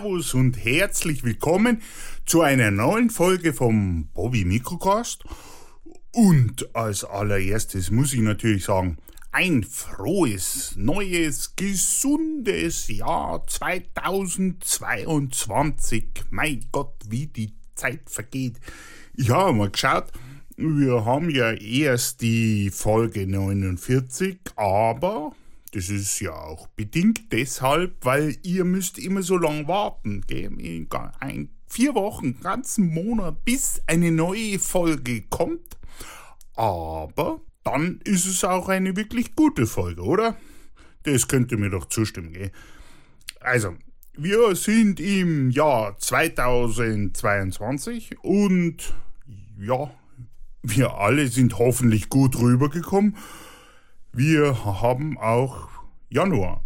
Servus und herzlich willkommen zu einer neuen Folge vom Bobby Mikrocast. Und als allererstes muss ich natürlich sagen, ein frohes, neues, gesundes Jahr 2022. Mein Gott, wie die Zeit vergeht. Ich habe mal geschaut, wir haben ja erst die Folge 49, aber das ist ja auch bedingt deshalb, weil ihr müsst immer so lange warten. Ein, vier Wochen, ganzen Monat, bis eine neue Folge kommt. Aber dann ist es auch eine wirklich gute Folge, oder? Das könnt ihr mir doch zustimmen, gell? Also, wir sind im Jahr 2022 und ja, wir alle sind hoffentlich gut rübergekommen wir haben auch Januar.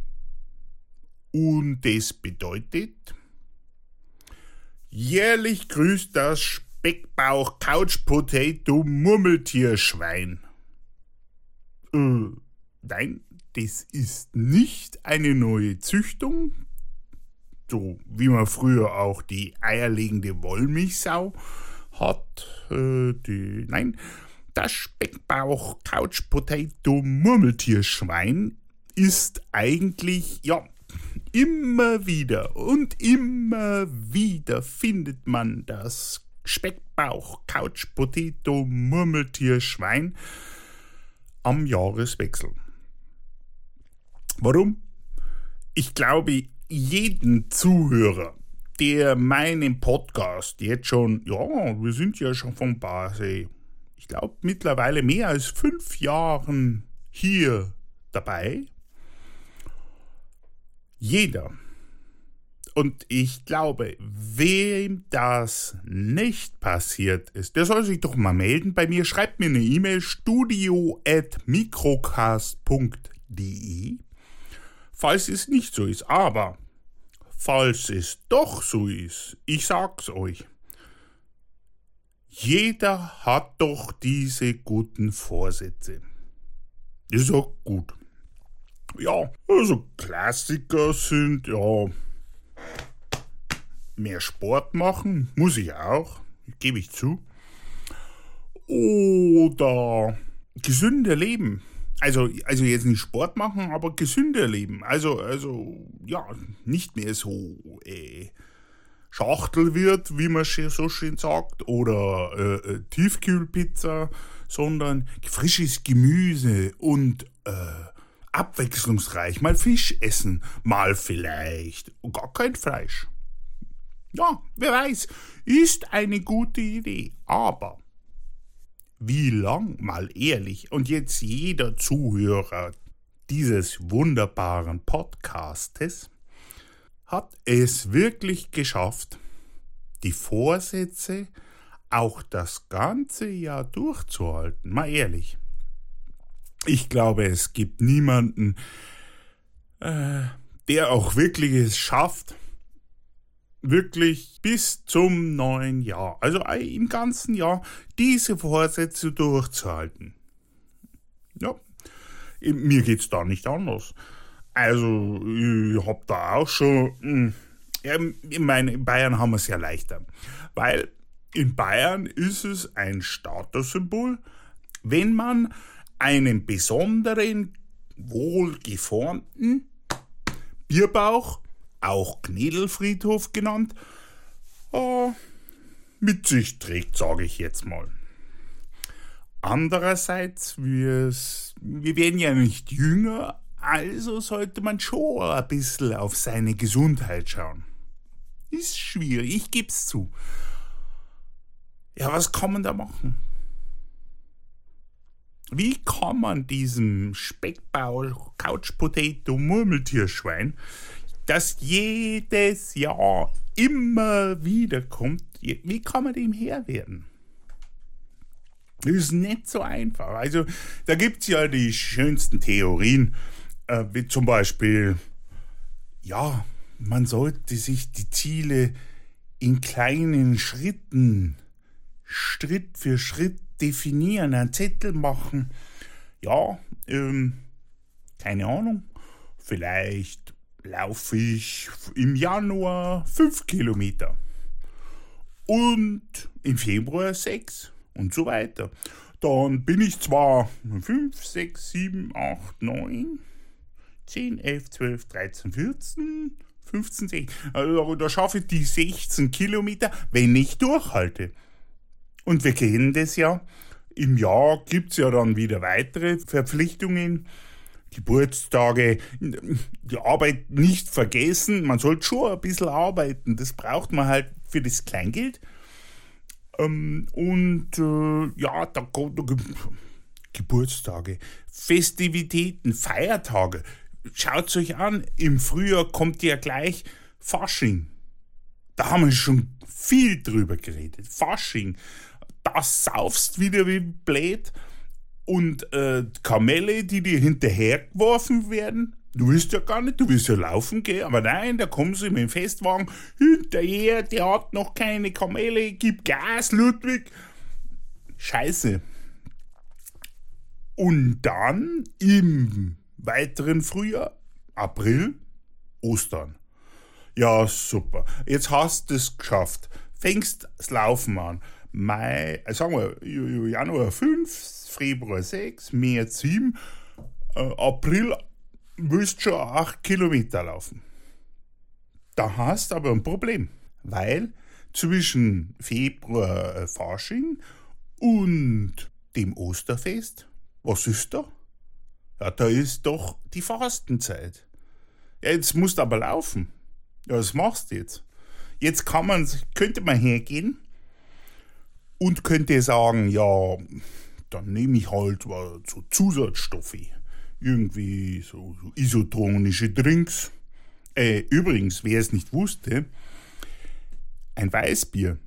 Und das bedeutet, jährlich grüßt das Speckbauch Couch Potato Murmeltierschwein. Äh, nein, das ist nicht eine neue Züchtung, so wie man früher auch die eierlegende Wollmilchsau hat. Äh, die, nein, das Speckbauch Couch Potato Murmeltierschwein ist eigentlich, ja, immer wieder und immer wieder findet man das Speckbauch Couch Potato Murmeltierschwein am Jahreswechsel. Warum? Ich glaube, jeden Zuhörer, der meinen Podcast jetzt schon, ja, wir sind ja schon von Basel ich glaube, mittlerweile mehr als fünf Jahren hier dabei. Jeder. Und ich glaube, wem das nicht passiert ist, der soll sich doch mal melden bei mir. Schreibt mir eine E-Mail studio.microcast.de, falls es nicht so ist. Aber falls es doch so ist, ich sag's euch. Jeder hat doch diese guten Vorsätze. Ist auch gut. Ja, also Klassiker sind ja mehr Sport machen, muss ich auch, gebe ich zu. Oder gesünder leben. Also, also jetzt nicht Sport machen, aber gesünder leben. Also, also, ja, nicht mehr so äh, Schachtel wird, wie man so schön sagt, oder äh, äh, Tiefkühlpizza, sondern frisches Gemüse und äh, abwechslungsreich. Mal Fisch essen, mal vielleicht gar kein Fleisch. Ja, wer weiß, ist eine gute Idee, aber wie lang, mal ehrlich, und jetzt jeder Zuhörer dieses wunderbaren Podcastes, hat es wirklich geschafft, die Vorsätze auch das ganze Jahr durchzuhalten. Mal ehrlich. Ich glaube, es gibt niemanden, äh, der auch wirklich es schafft, wirklich bis zum neuen Jahr, also im ganzen Jahr, diese Vorsätze durchzuhalten. Ja, mir geht es da nicht anders. Also, ich hab da auch schon. Hm, ich meine, in Bayern haben wir es ja leichter. Weil in Bayern ist es ein Statussymbol, wenn man einen besonderen, wohlgeformten Bierbauch, auch Knädelfriedhof genannt, äh, mit sich trägt, sage ich jetzt mal. Andererseits, wir werden ja nicht jünger, also sollte man schon ein bisschen auf seine Gesundheit schauen. Ist schwierig, ich geb's zu. Ja, was kann man da machen? Wie kann man diesem Speckbau, Couchpotato, Murmeltierschwein, das jedes Jahr immer wieder kommt, wie kann man dem Herr werden? Das ist nicht so einfach. Also, da gibt's ja die schönsten Theorien äh, wie zum Beispiel, ja, man sollte sich die Ziele in kleinen Schritten, Schritt für Schritt definieren, einen Zettel machen. Ja, ähm, keine Ahnung, vielleicht laufe ich im Januar 5 Kilometer und im Februar 6 und so weiter. Dann bin ich zwar 5, 6, 7, 8, 9, 10, 11, 12, 13, 14, 15, 16. Also da schaffe ich die 16 Kilometer, wenn ich durchhalte. Und wir kennen das ja. Im Jahr gibt es ja dann wieder weitere Verpflichtungen. Geburtstage, die Arbeit nicht vergessen. Man sollte schon ein bisschen arbeiten. Das braucht man halt für das Kleingeld. Ähm, und äh, ja, da, da Geburtstage, Festivitäten, Feiertage. Schaut euch an, im Frühjahr kommt ja gleich Fasching. Da haben wir schon viel drüber geredet. Fasching. Da saufst wieder wie blöd. Und äh, Kamelle, die dir hinterhergeworfen werden, Du willst ja gar nicht, du willst ja laufen gehen, aber nein, da kommen sie mit dem Festwagen hinterher, der hat noch keine Kamele, gib Gas, Ludwig. Scheiße. Und dann im weiteren Frühjahr, April, Ostern. Ja, super. Jetzt hast du es geschafft. Fängst das Laufen an. Mai, äh, sagen wir, Januar 5, Februar 6, März 7, äh, April willst schon acht Kilometer laufen. Da hast aber ein Problem, weil zwischen Februar äh, Fasching und dem Osterfest, was ist da? Ja, da ist doch die Fastenzeit. Ja, jetzt musst du aber laufen. Ja, was machst du jetzt? Jetzt kann man, könnte man hergehen und könnte sagen, ja, dann nehme ich halt so Zusatzstoffe irgendwie so, so isotonische Drinks. Äh, übrigens, wer es nicht wusste, ein Weißbier.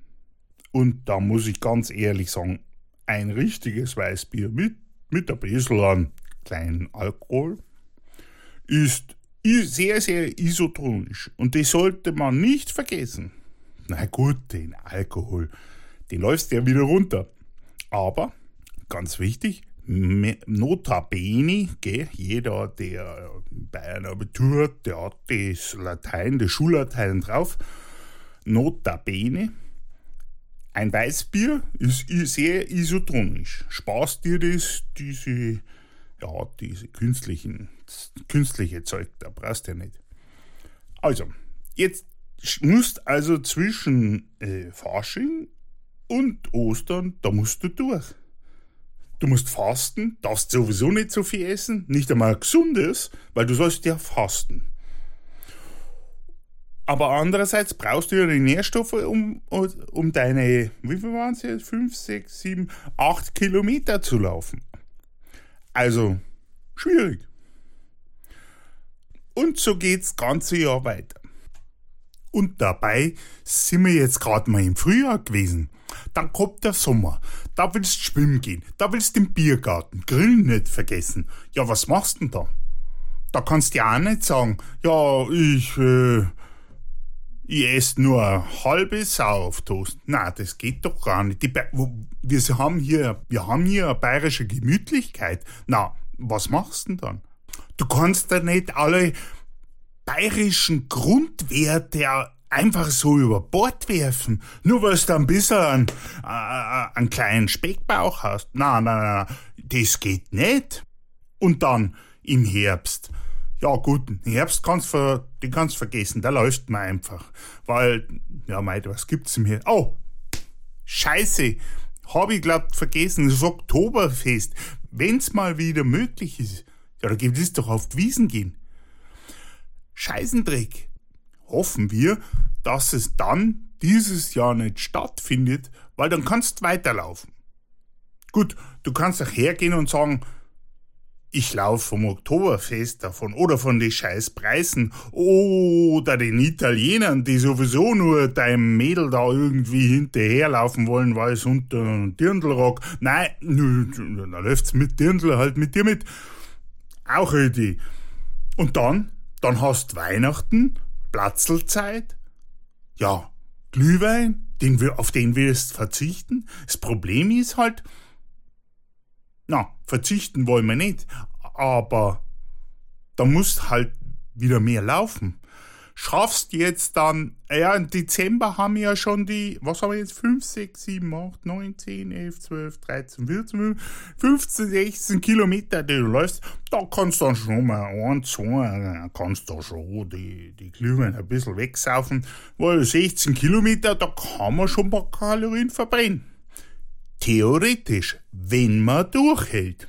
Und da muss ich ganz ehrlich sagen, ein richtiges Weißbier mit, mit ein bisschen an kleinen Alkohol ist sehr, sehr isotonisch. Und das sollte man nicht vergessen. Na gut, den Alkohol, den läufst du ja wieder runter. Aber, ganz wichtig, notabene, gell, jeder, der bei einem Abitur hat, der hat das Latein, das Schullatein drauf. Notabene, ein Weißbier ist sehr isotonisch. Spaß dir das, diese, ja, diese künstlichen, künstliche Zeug, da brauchst du ja nicht. Also, jetzt musst also zwischen äh, Fasching und Ostern, da musst du durch. Du musst fasten, darfst sowieso nicht so viel essen, nicht einmal gesundes, weil du sollst ja fasten. Aber andererseits brauchst du ja die Nährstoffe, um, um deine, wie viel waren es jetzt? 5, 6, 7, 8 Kilometer zu laufen. Also, schwierig. Und so geht's ganze Jahr weiter. Und dabei sind wir jetzt gerade mal im Frühjahr gewesen. Dann kommt der Sommer. Da willst du schwimmen gehen. Da willst du im Biergarten. Grillen nicht vergessen. Ja, was machst denn da? Da kannst du ja auch nicht sagen, ja, ich, äh, ich esse nur eine halbe Sau auf Toast. Na, das geht doch gar nicht. Wir haben hier, wir haben hier eine bayerische Gemütlichkeit. Na, was machst du denn dann? Du kannst da nicht alle bayerischen Grundwerte einfach so über Bord werfen, nur weil du ein bisschen einen, einen kleinen Speckbauch hast. Na, na, na, das geht nicht. Und dann im Herbst. Ja gut, im Herbst kannst du, den kannst vergessen, da läuft man einfach. Weil, ja meid, was gibt's im Herbst? Oh, scheiße, hab ich glaub vergessen, das Oktoberfest. Wenn's mal wieder möglich ist, ja, da gibt es doch auf die Wiesen gehen. Scheißendreck hoffen wir, dass es dann dieses Jahr nicht stattfindet, weil dann kannst du weiterlaufen. Gut, du kannst auch hergehen und sagen, ich laufe vom Oktoberfest davon oder von den scheiß Preisen oder den Italienern, die sowieso nur deinem Mädel da irgendwie hinterherlaufen wollen, weil es unter einem Dirndlrock. Nein, dann läuft's mit Dirndl halt mit dir mit. Auch Idee. Und dann, dann hast Weihnachten Platzelzeit? Ja, Glühwein, den wir, auf den willst verzichten? Das Problem ist halt, na, verzichten wollen wir nicht, aber da musst halt wieder mehr laufen. Schaffst jetzt dann, ja, im Dezember haben wir ja schon die, was haben wir jetzt, 5, 6, 7, 8, 9, 10, 11, 12, 13, 14, 15, 16 Kilometer, die du läufst, da kannst du dann schon mal ein, zwei, kannst du schon die, die Glühwein ein bisschen wegsaufen, weil 16 Kilometer, da kann man schon ein paar Kalorien verbrennen. Theoretisch, wenn man durchhält.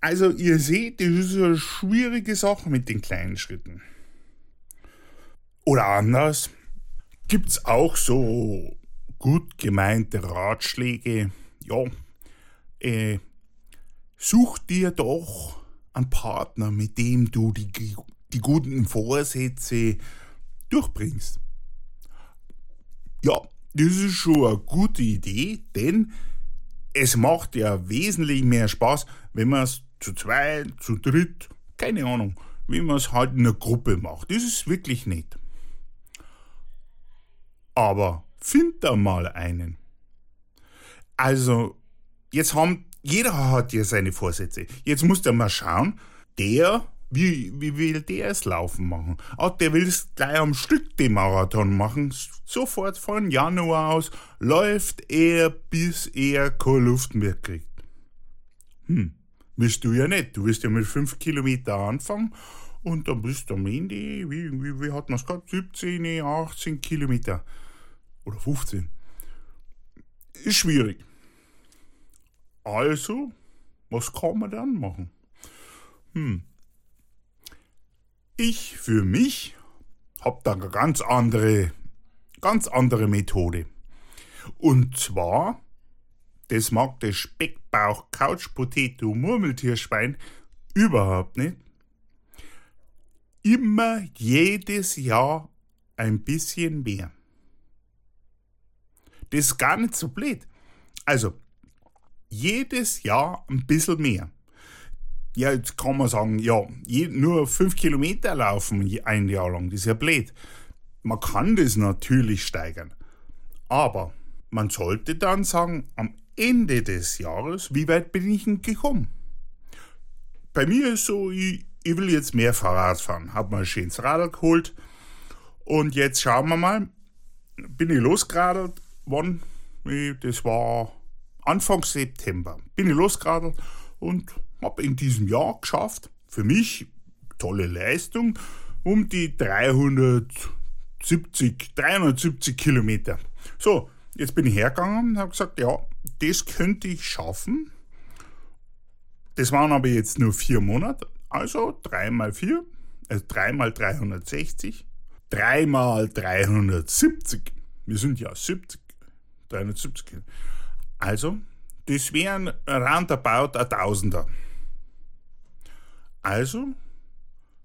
Also ihr seht, das ist eine schwierige Sache mit den kleinen Schritten. Oder anders, gibt's auch so gut gemeinte Ratschläge, ja, äh, such dir doch einen Partner, mit dem du die, die guten Vorsätze durchbringst. Ja, das ist schon eine gute Idee, denn es macht ja wesentlich mehr Spaß, wenn man es zu zweit, zu dritt, keine Ahnung, wie man es halt in einer Gruppe macht. Das ist wirklich nett. Aber find da mal einen. Also, jetzt haben, jeder hat ja seine Vorsätze. Jetzt muss der mal schauen, der, wie, wie will der es laufen machen? Ah, der will es gleich am Stück den Marathon machen. Sofort von Januar aus läuft er, bis er keine Luft mehr kriegt. Hm. Willst du ja nicht. Du wirst ja mit 5 Kilometer anfangen und dann bist du am Ende, wie, wie, wie hat man es gehabt? 17, 18 Kilometer. Oder 15. Ist schwierig. Also, was kann man dann machen? Hm. Ich für mich habe da eine ganz andere, ganz andere Methode. Und zwar das mag das Speckbauch Couch Potato Murmeltierschwein überhaupt nicht. Immer jedes Jahr ein bisschen mehr. Das ist gar nicht so blöd. Also, jedes Jahr ein bisschen mehr. Ja, jetzt kann man sagen, ja, nur fünf Kilometer laufen ein Jahr lang, das ist ja blöd. Man kann das natürlich steigern. Aber man sollte dann sagen, am Ende des Jahres, wie weit bin ich denn gekommen? Bei mir ist so, ich, ich will jetzt mehr Fahrrad fahren. Hab mal ein schönes Radl geholt. Und jetzt schauen wir mal, bin ich losgeradelt, wann? Das war Anfang September. Bin ich losgeradelt und habe in diesem Jahr geschafft, für mich tolle Leistung, um die 370, 370 Kilometer. So, jetzt bin ich hergegangen und habe gesagt, ja, das könnte ich schaffen. Das waren aber jetzt nur vier Monate. Also 3 mal 4, also 3 mal 360, 3 mal 370. Wir sind ja 70, 370. Also, das wären roundabout ein Tausender. Also,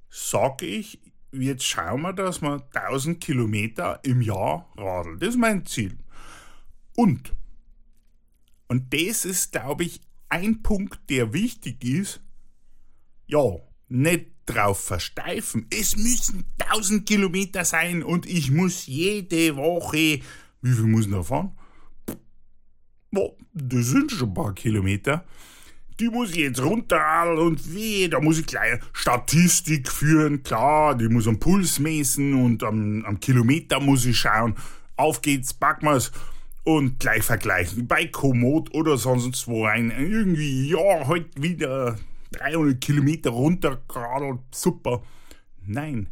sage ich, jetzt schauen wir, dass wir 1000 Kilometer im Jahr radeln. Das ist mein Ziel. Und und das ist, glaube ich, ein Punkt, der wichtig ist. Ja, nicht drauf versteifen. Es müssen 1000 Kilometer sein und ich muss jede Woche. Wie viel muss ich noch fahren? Oh, das sind schon ein paar Kilometer. Die muss ich jetzt runter und weh, da muss ich gleich Statistik führen, klar, die muss am Puls messen und am, am Kilometer muss ich schauen. Auf geht's, packen wir's und gleich vergleichen. Bei Komoot oder sonst wo ein. Irgendwie, ja, heute wieder 300 Kilometer runtergeradelt, super. Nein,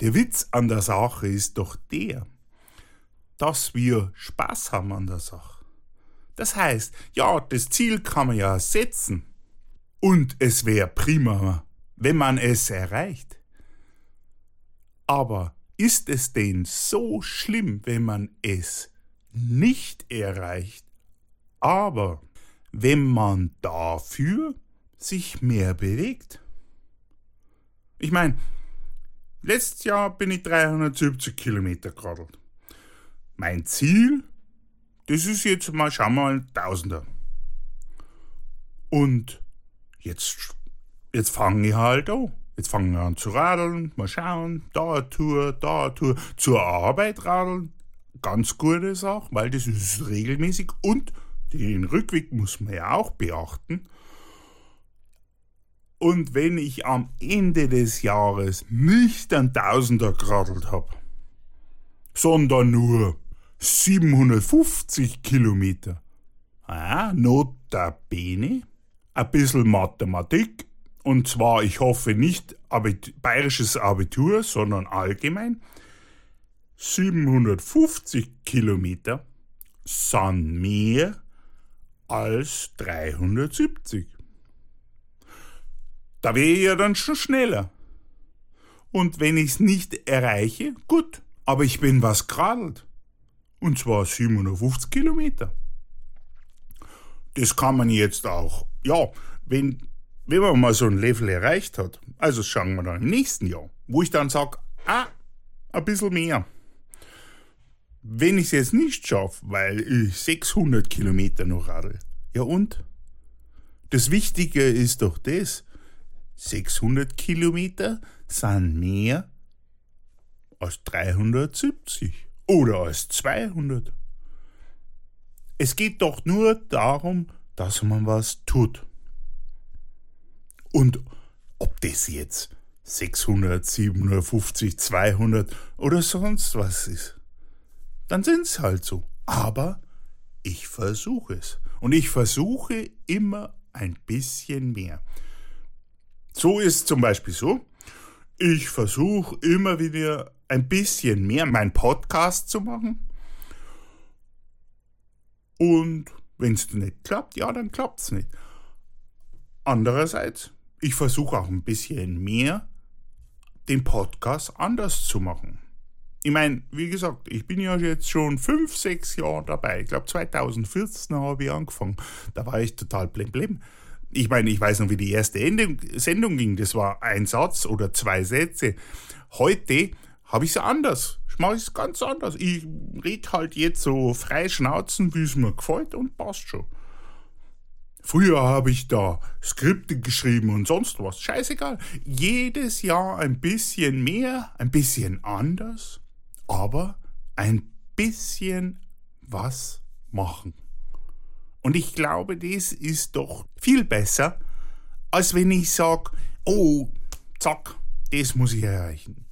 der Witz an der Sache ist doch der, dass wir Spaß haben an der Sache. Das heißt, ja, das Ziel kann man ja setzen. Und es wäre prima, wenn man es erreicht. Aber ist es denn so schlimm, wenn man es nicht erreicht. Aber wenn man dafür sich mehr bewegt. Ich meine, letztes Jahr bin ich 370 Kilometer geradelt. Mein Ziel, das ist jetzt mal, schauen wir mal, Tausender. Und jetzt, jetzt fange ich halt an. Jetzt fangen wir an zu radeln, mal schauen, da eine Tour, da eine Tour, zur Arbeit radeln, ganz gute Sache, weil das ist regelmäßig und den Rückweg muss man ja auch beachten. Und wenn ich am Ende des Jahres nicht ein Tausender geradelt habe, sondern nur 750 Kilometer, ah, notabene, ein bisschen Mathematik, und zwar, ich hoffe nicht Abit bayerisches Abitur, sondern allgemein, 750 Kilometer sind mehr als 370. Da wäre ich ja dann schon schneller. Und wenn ich es nicht erreiche, gut, aber ich bin was geradelt. Und zwar 750 Kilometer. Das kann man jetzt auch, ja, wenn, wenn man mal so ein Level erreicht hat, also schauen wir dann im nächsten Jahr, wo ich dann sage, ah, ein bisschen mehr. Wenn ich es jetzt nicht schaffe, weil ich 600 Kilometer noch radel, ja und? Das Wichtige ist doch das, 600 Kilometer sind mehr als 370 oder als 200. Es geht doch nur darum, dass man was tut. Und ob das jetzt 600, 750, 200 oder sonst was ist, dann sind es halt so. Aber ich versuche es. Und ich versuche immer ein bisschen mehr. So ist zum Beispiel so, ich versuche immer wieder ein bisschen mehr meinen Podcast zu machen. Und wenn es nicht klappt, ja, dann klappt es nicht. Andererseits, ich versuche auch ein bisschen mehr den Podcast anders zu machen. Ich meine, wie gesagt, ich bin ja jetzt schon fünf, sechs Jahre dabei. Ich glaube, 2014 habe ich angefangen. Da war ich total blim blim ich meine, ich weiß noch, wie die erste Sendung ging. Das war ein Satz oder zwei Sätze. Heute habe ich es anders. Ich mache es ganz anders. Ich rede halt jetzt so frei schnauzen, wie es mir gefällt und passt schon. Früher habe ich da Skripte geschrieben und sonst was. Scheißegal. Jedes Jahr ein bisschen mehr, ein bisschen anders, aber ein bisschen was machen. Und ich glaube, das ist doch viel besser, als wenn ich sage, oh, zack, das muss ich erreichen.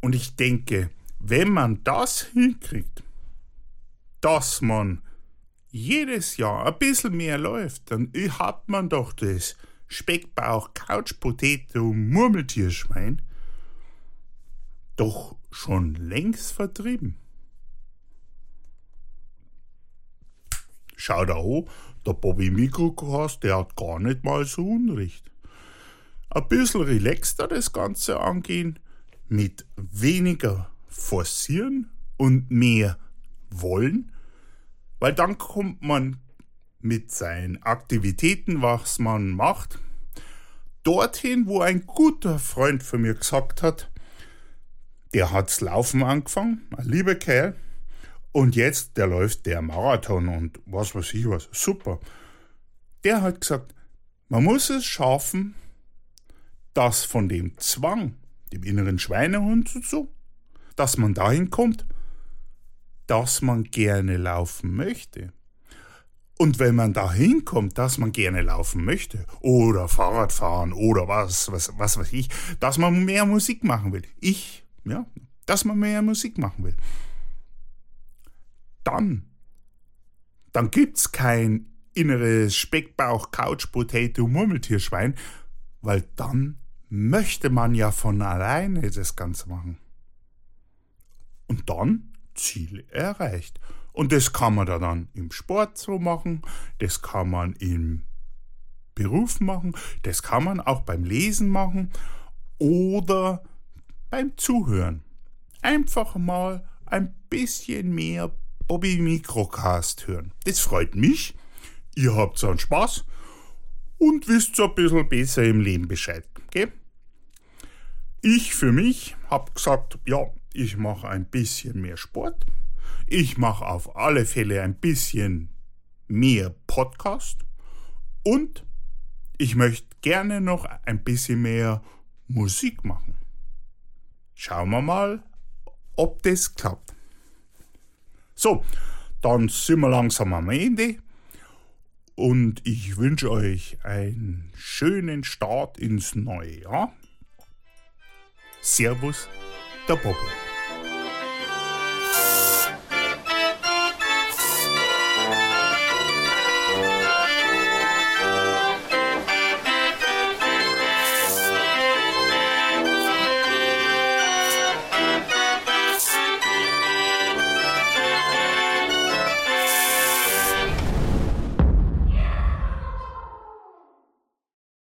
Und ich denke, wenn man das hinkriegt, dass man jedes Jahr ein bisschen mehr läuft, dann hat man doch das Speckbauch, Couch, Potato, Murmeltierschwein doch schon längst vertrieben. Schau da an, der Bobby Mikrokast, der hat gar nicht mal so Unrecht. Ein bisschen relaxter das Ganze angehen, mit weniger forcieren und mehr wollen, weil dann kommt man mit seinen Aktivitäten, was man macht, dorthin, wo ein guter Freund von mir gesagt hat, der hat's Laufen angefangen, ein lieber Kerl, und jetzt, der läuft der Marathon und was weiß ich was. Super. Der hat gesagt, man muss es schaffen, dass von dem Zwang, dem inneren Schweinehund und so, dass man dahin kommt, dass man gerne laufen möchte. Und wenn man dahin kommt, dass man gerne laufen möchte, oder Fahrrad fahren, oder was, was, was weiß ich, dass man mehr Musik machen will. Ich, ja, dass man mehr Musik machen will dann, dann gibt's kein inneres Speckbauch, Couch, Potato, Murmeltierschwein, weil dann möchte man ja von alleine das Ganze machen. Und dann Ziel erreicht. Und das kann man da dann im Sport so machen, das kann man im Beruf machen, das kann man auch beim Lesen machen oder beim Zuhören. Einfach mal ein bisschen mehr Bobby Mikrocast hören. Das freut mich. Ihr habt so einen Spaß und wisst so ein bisschen besser im Leben Bescheid. Okay? Ich für mich habe gesagt, ja, ich mache ein bisschen mehr Sport. Ich mache auf alle Fälle ein bisschen mehr Podcast. Und ich möchte gerne noch ein bisschen mehr Musik machen. Schauen wir mal, ob das klappt. So, dann sind wir langsam am Ende. Und ich wünsche euch einen schönen Start ins neue Jahr. Servus, der Bobby.